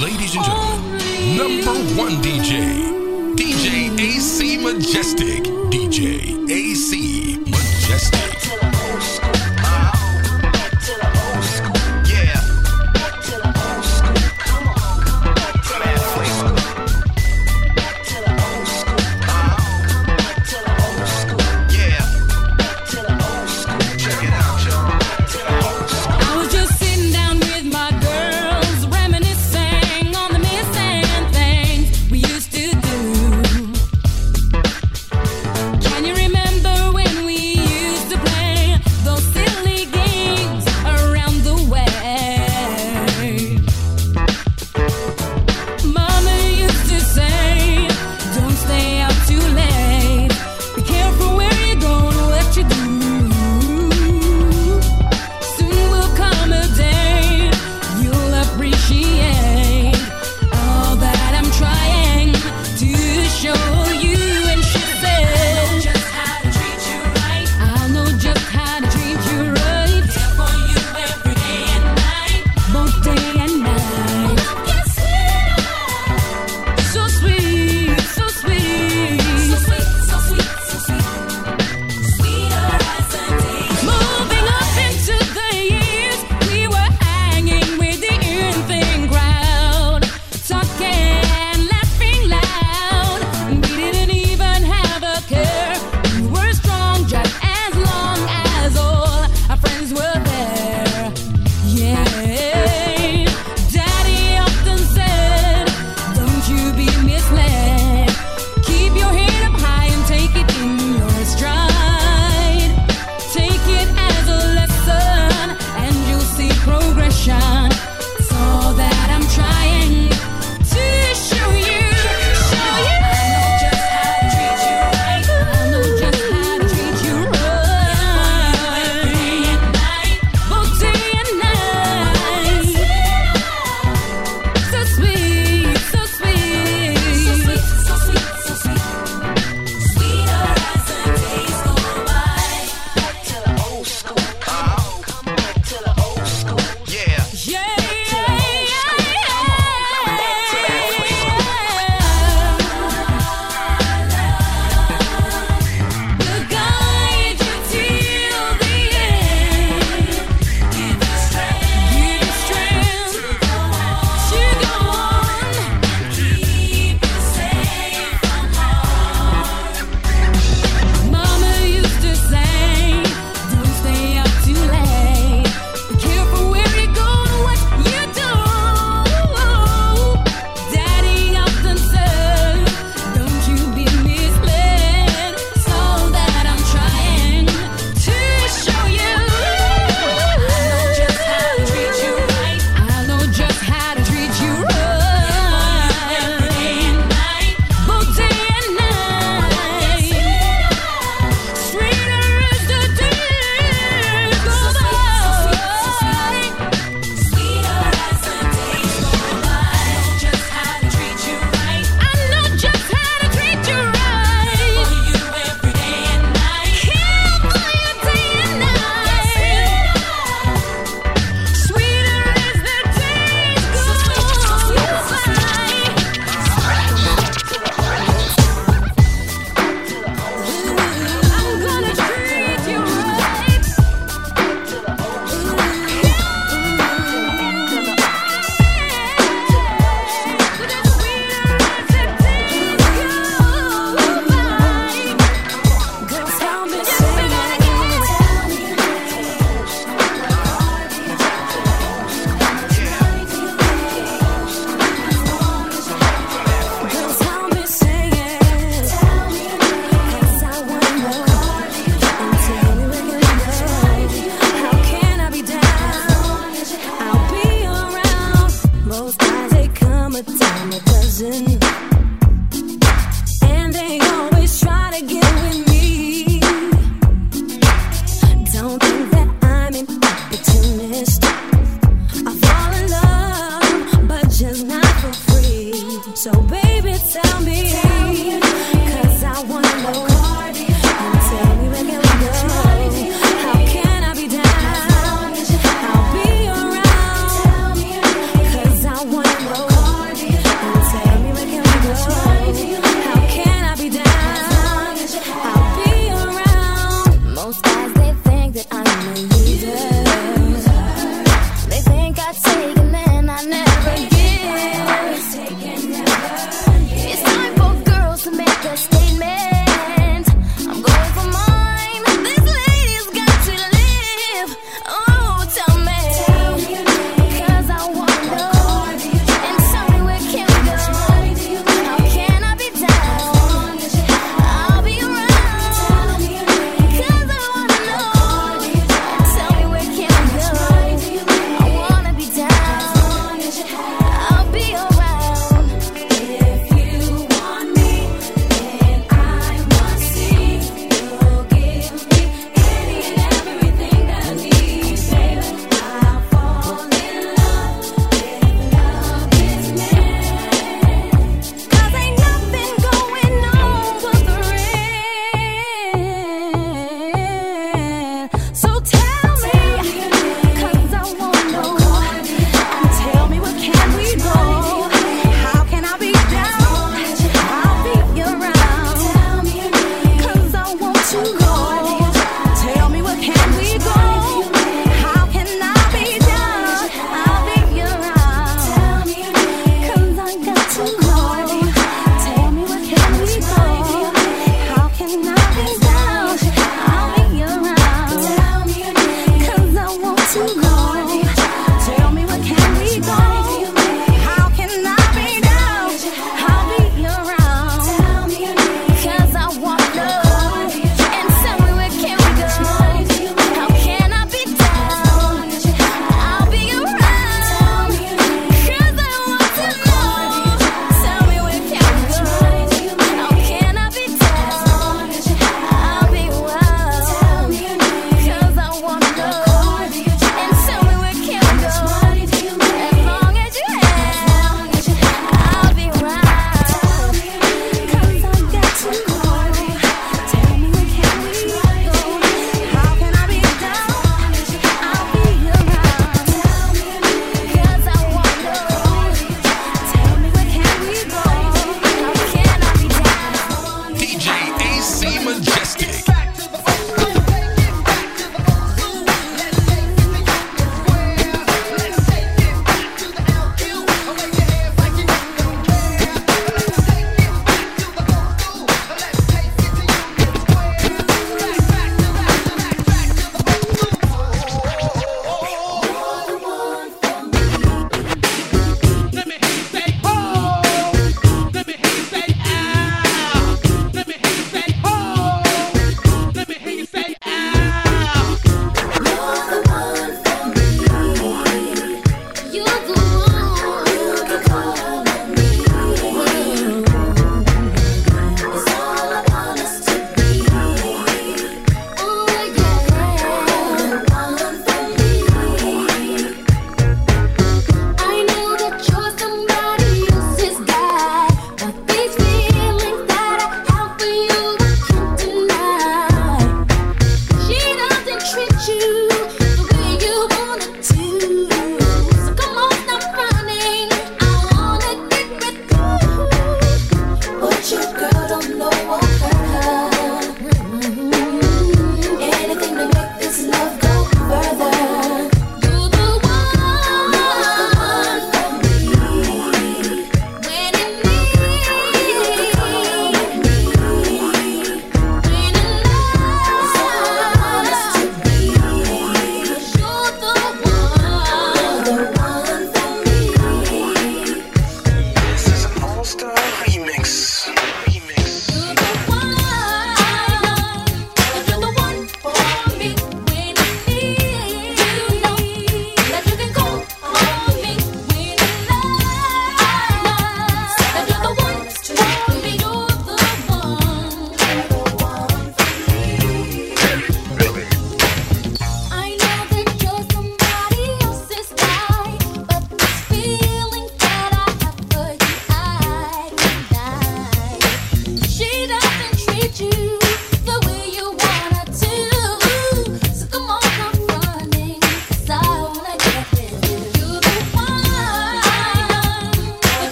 Ladies and gentlemen, number one DJ, DJ AC Majestic, DJ AC Majestic.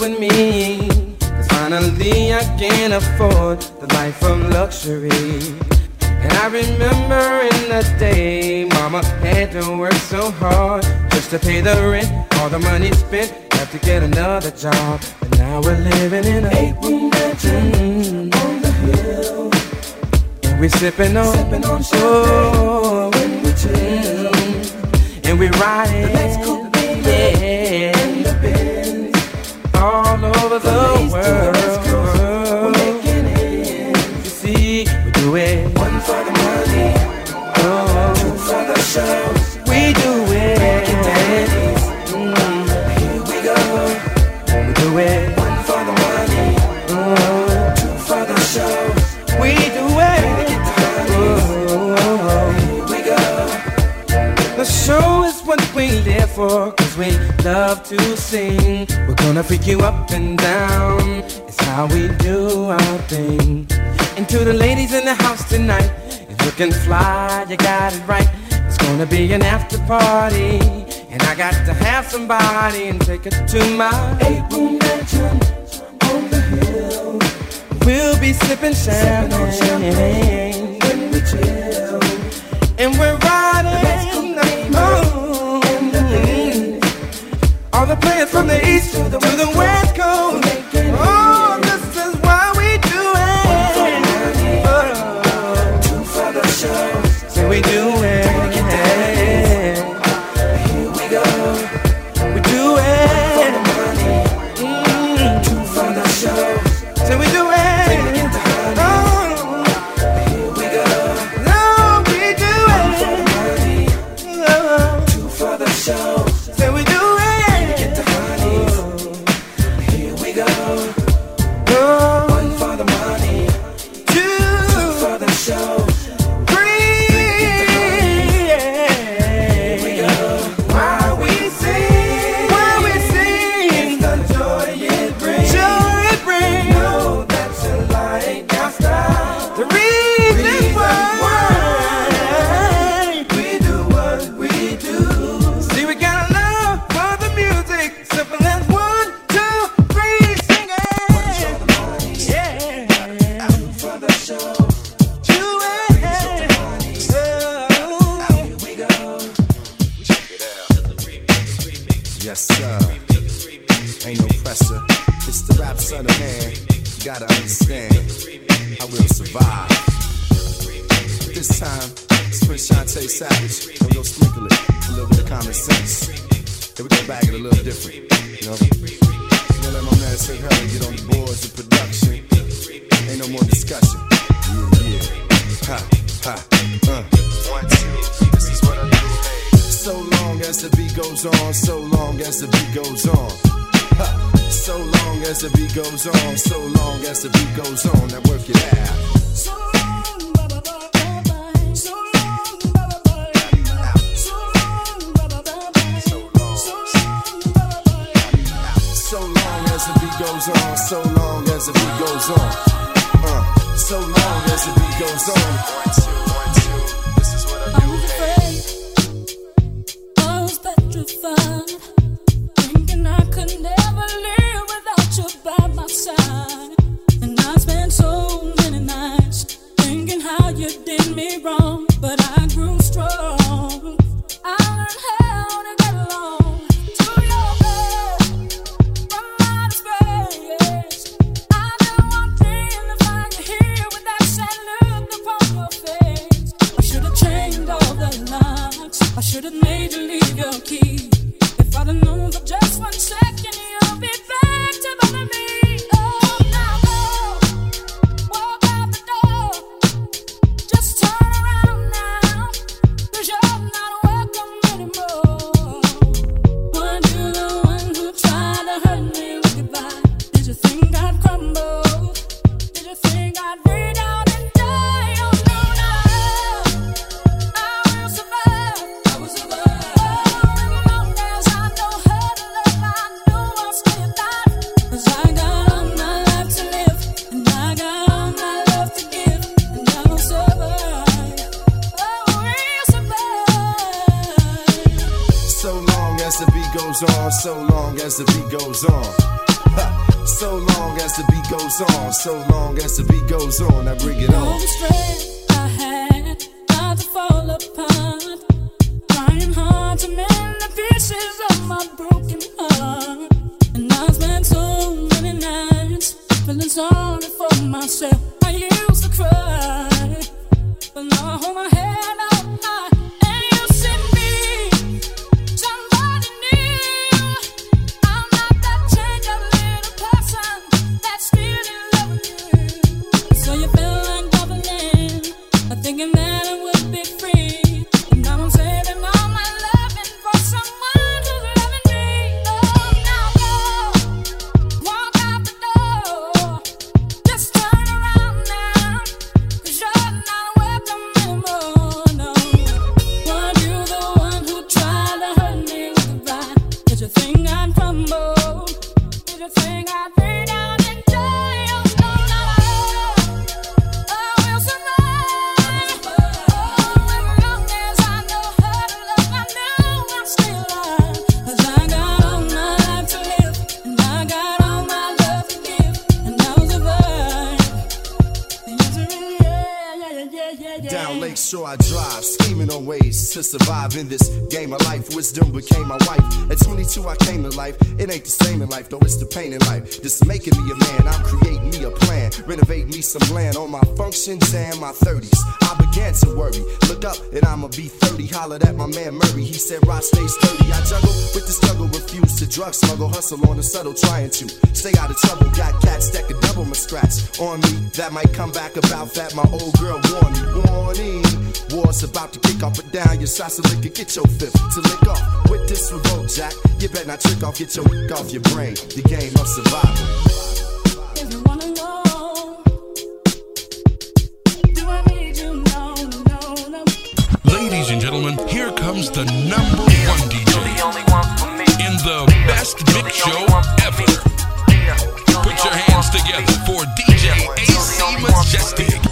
with me. Cause finally I can afford the life of luxury. And I remember in the day, mama had to work so hard just to pay the rent. All the money spent, have to get another job. But now we're living in a eight room mansion on the hill. And we're sipping on, sipping on champagne oh, when we chill. And we're riding the lights cool, yeah all over the world. We're making it. You see, we do it. One for the money, oh. two for the show. We do it. Break it down. Mm. Here we go. We do it. One for the money, two for the show. We do it. Mm. Mm. Mm. The show is what we live for we love to sing. We're gonna freak you up and down. It's how we do our thing. And to the ladies in the house tonight, you can looking fly, you got it right. It's gonna be an after party. And I got to have somebody and take it to my eight-room mansion on the hill. We'll be sipping champagne, sipping champagne when we chill. And we're they're playing from the east to the, to the west coast. Oh. goes goes on, so long as the beat goes on. So long as the beat goes on, so long as the beat goes on, I bring it on. All the I had about to fall apart, trying hard to mend the pieces of my broken heart, and I spent so many nights feeling sorry for myself. Survive in this game of life. Wisdom became my wife. At 22 I came to life. It ain't the same in life, though it's the pain in life. This making some land on my functions and my 30s. I began to worry. Look up and I'ma be 30. Hollered at my man Murray. He said, Rod, stay sturdy. I juggle with the struggle, refuse to drug smuggle, hustle on the subtle, trying to stay out of trouble. Got cats that could double my scratch on me. That might come back about that. My old girl warned me. Warning. War's about to kick off, and down. Your sauce liquor, get your fifth to lick off. With this revolt, Jack, you better not trick off, get your off your brain. The game of survival. Here the number one DJ in the best mix show ever. Put your hands together for DJ AC Majestic.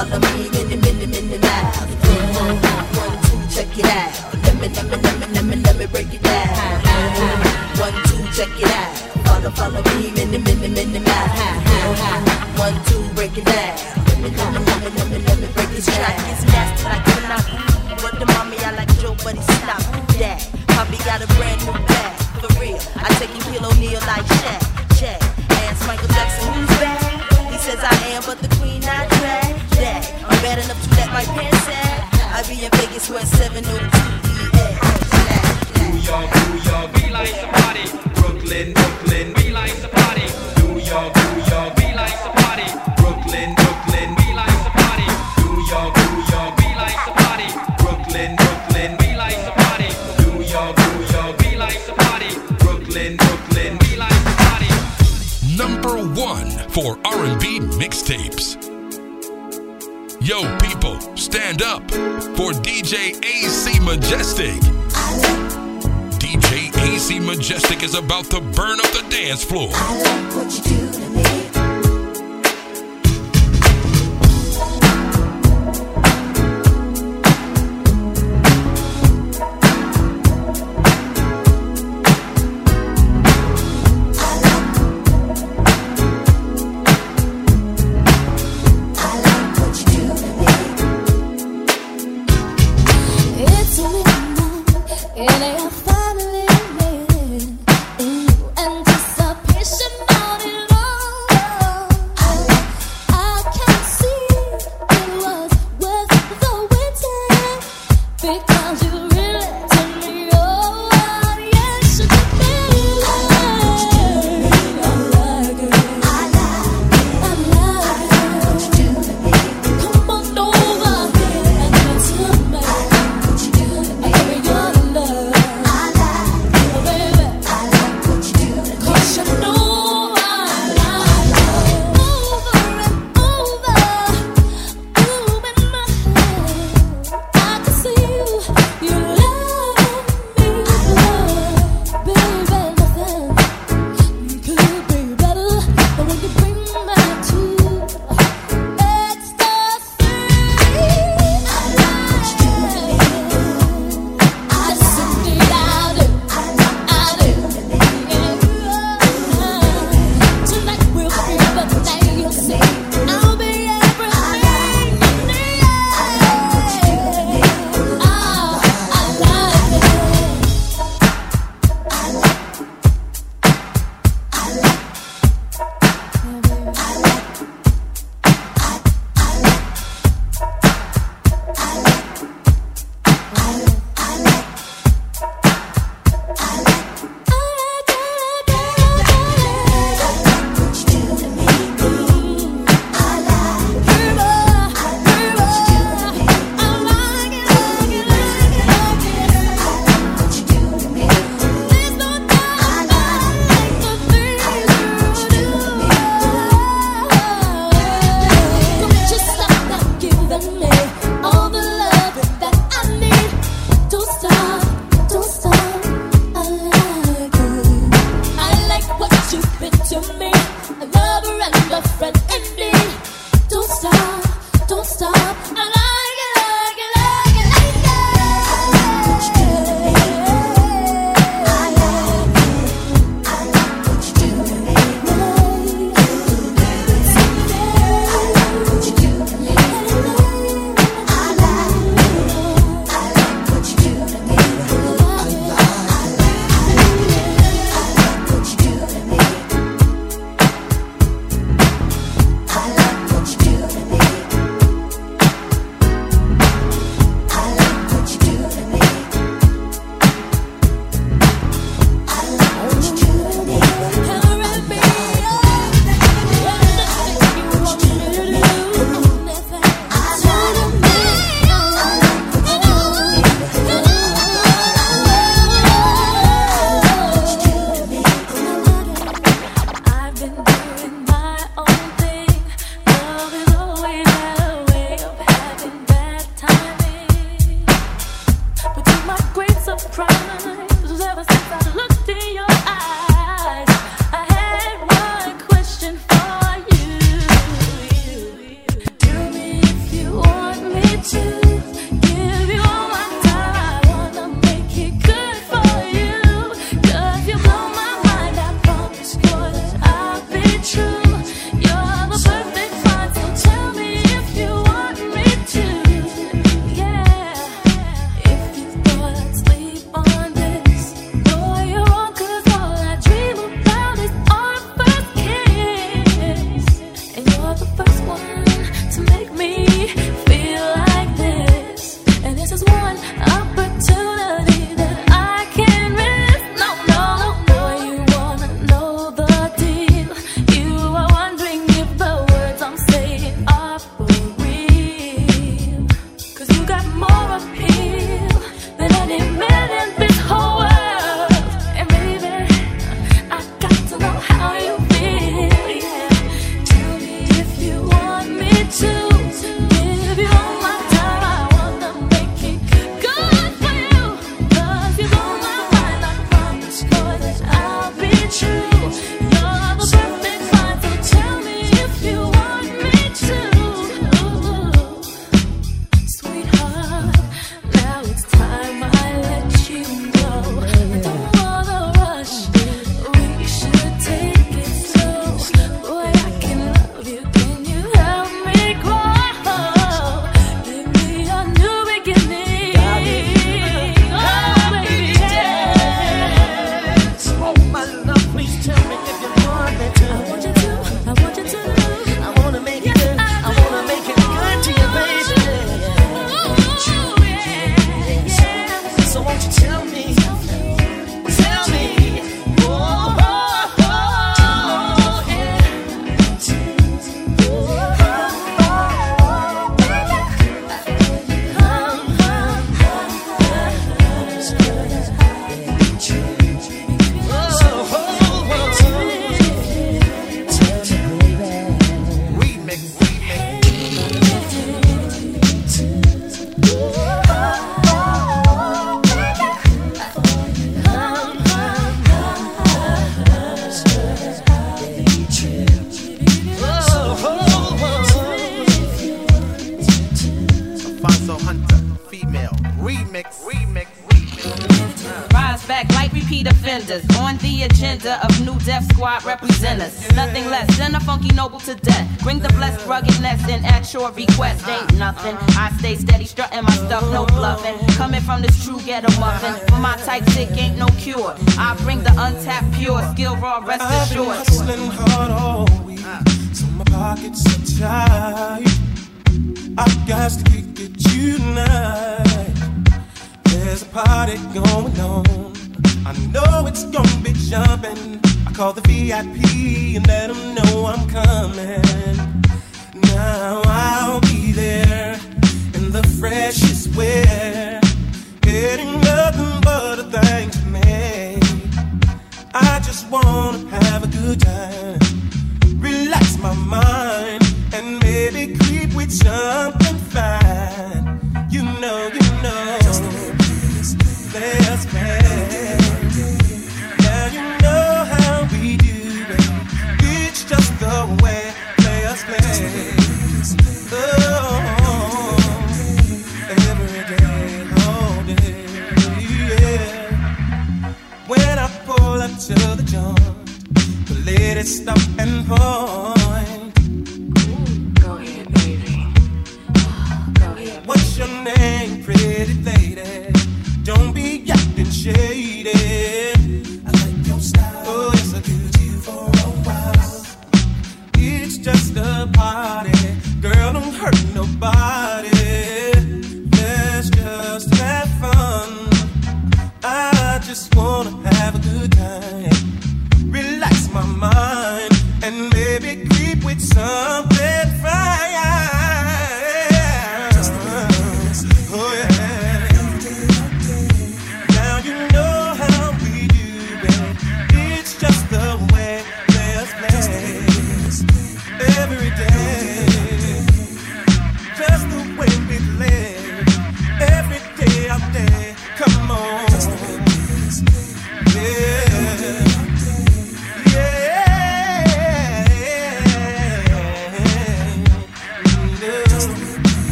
follow me in the minute, minute now. One, one, two, check it out. Let me, let me, let me, let me, let me break it down. One, two, check it out. Follow, follow me in the minute. Majestic. DJ AC Majestic is about to burn up the dance floor.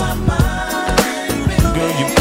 Girl, you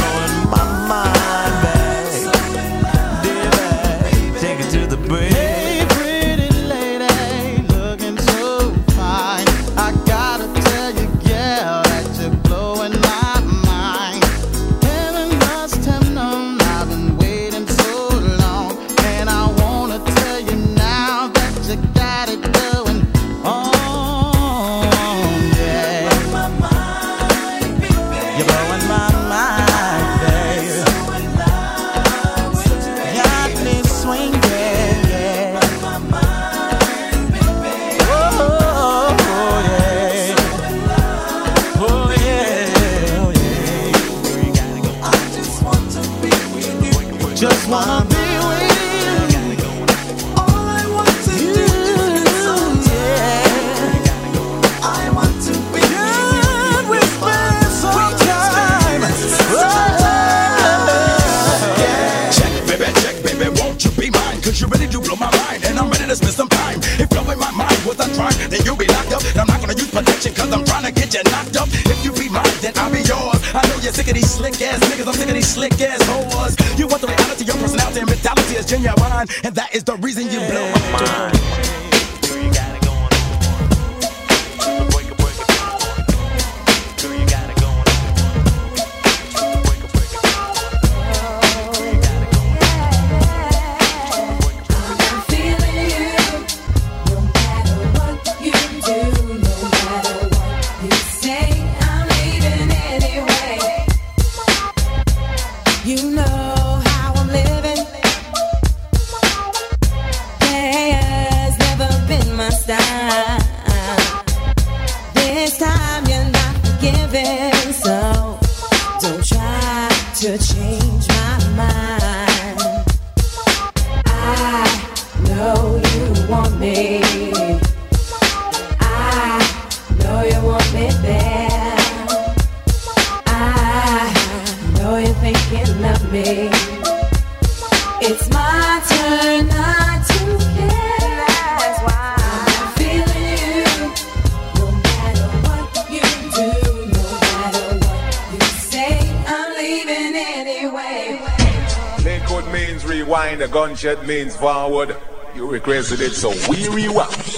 rewind, a gunshot means forward. You requested it, so we rewind.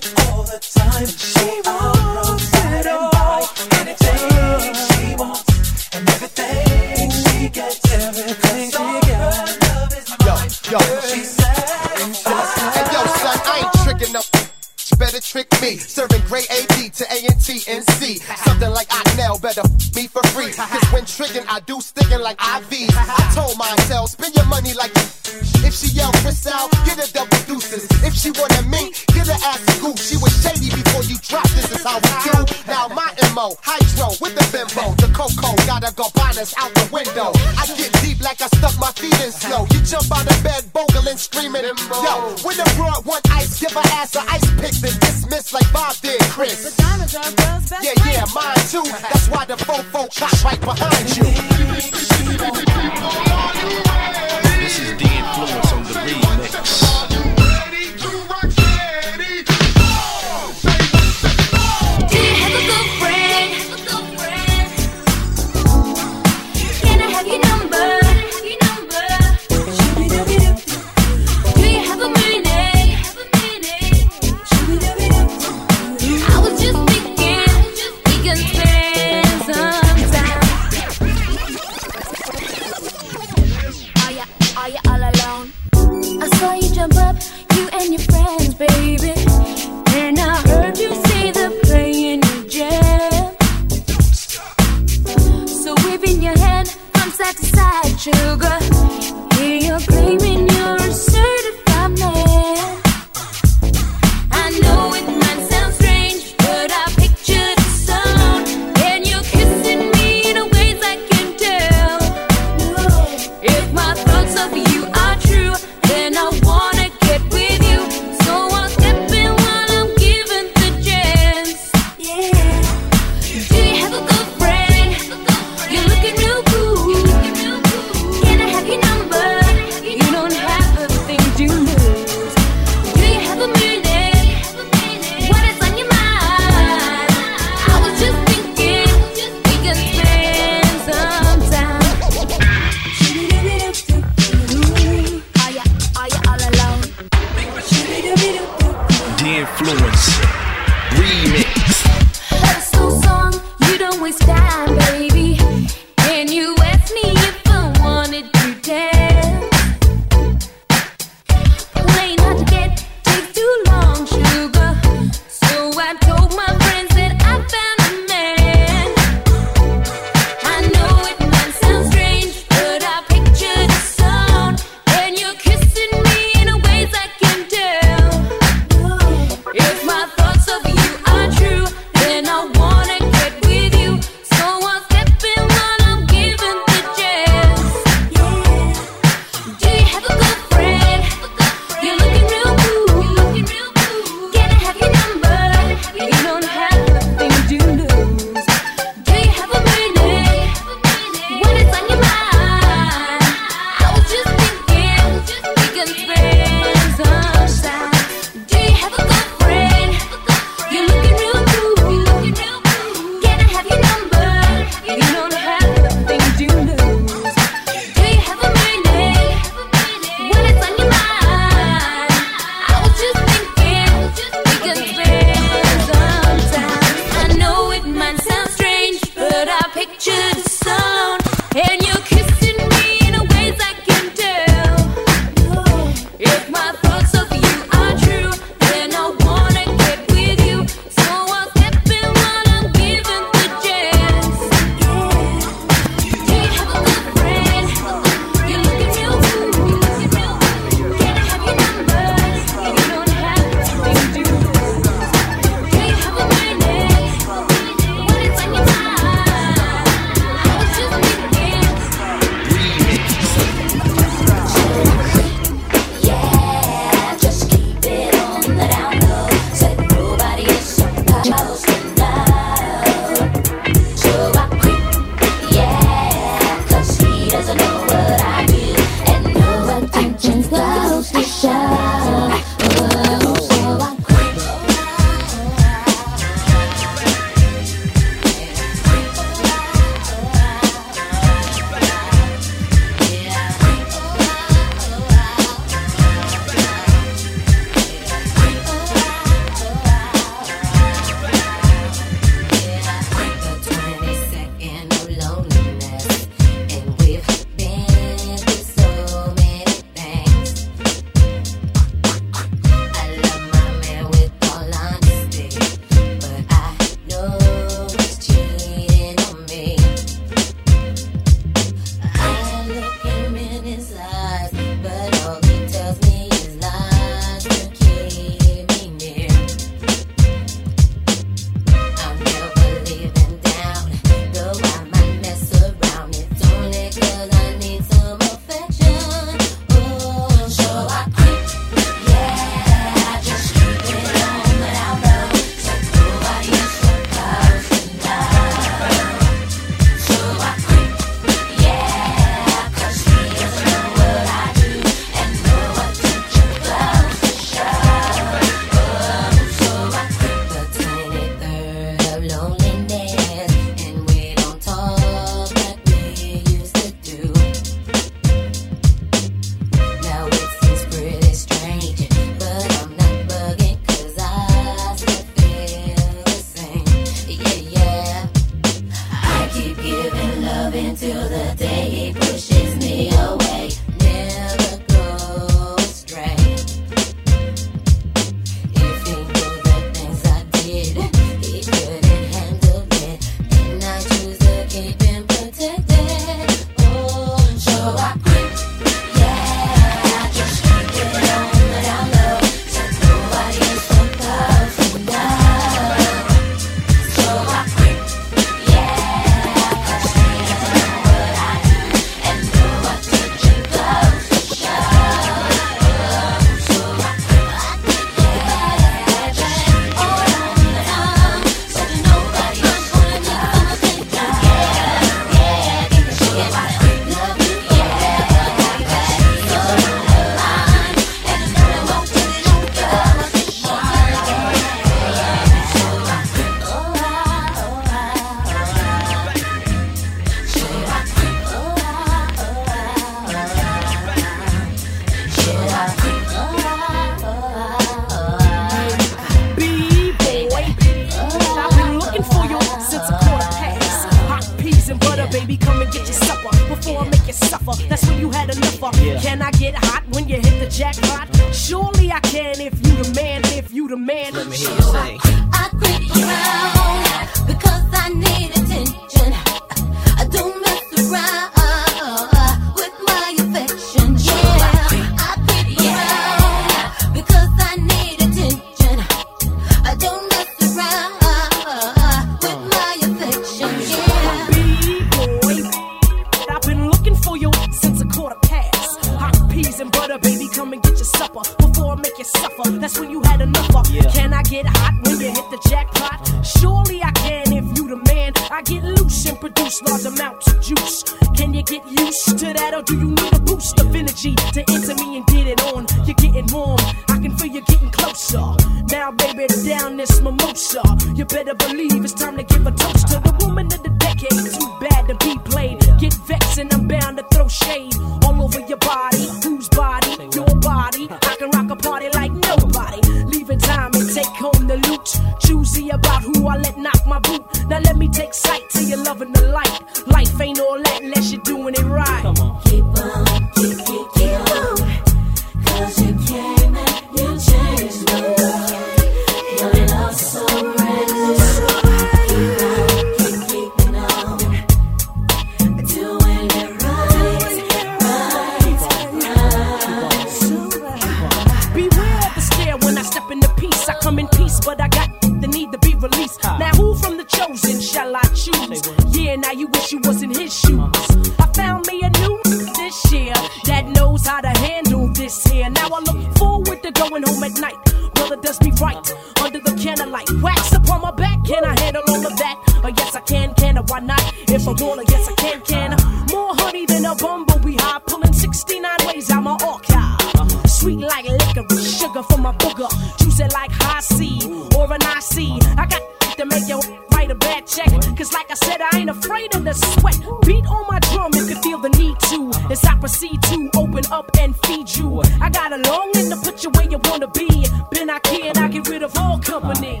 I can, can, or why not? If I wanna, yes, I can, can. More honey than a bumblebee high, pulling 69 ways out my archive. Sweet like licorice, sugar for my booger. Juice it like Hi-C or an IC. I got to make your write a bad check. Cause like I said, I ain't afraid of the sweat. Beat on my drum if can feel the need to. As I proceed to open up and feed you. I got a longing to put you where you wanna be. Then I can, I get rid of all company.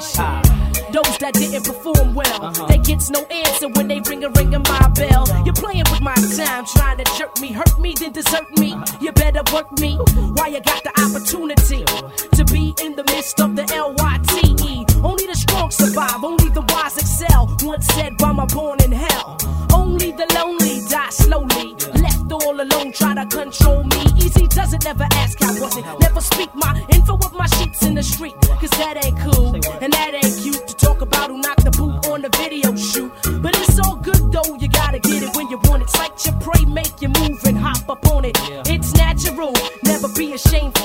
Those that didn't perform well, uh-huh. they gets no answer when they ring a ring my bell. You're playing with my time, trying to jerk me, hurt me, then desert me. Uh-huh. You better work me while you got the opportunity to be in the midst of the LYTE. Only the strong survive, only the wise excel. Once said by my born in hell. Only the lonely die slowly. Left all alone, try to control me. Easy does it, never ask how was it. Never speak my sheets in the street, cause that ain't cool. And that ain't cute to talk about who knocked the boot on the video shoot. But it's all good though, you gotta get it when you want it. Sight your prey, make your move and hop up on it. It's natural, never be ashamed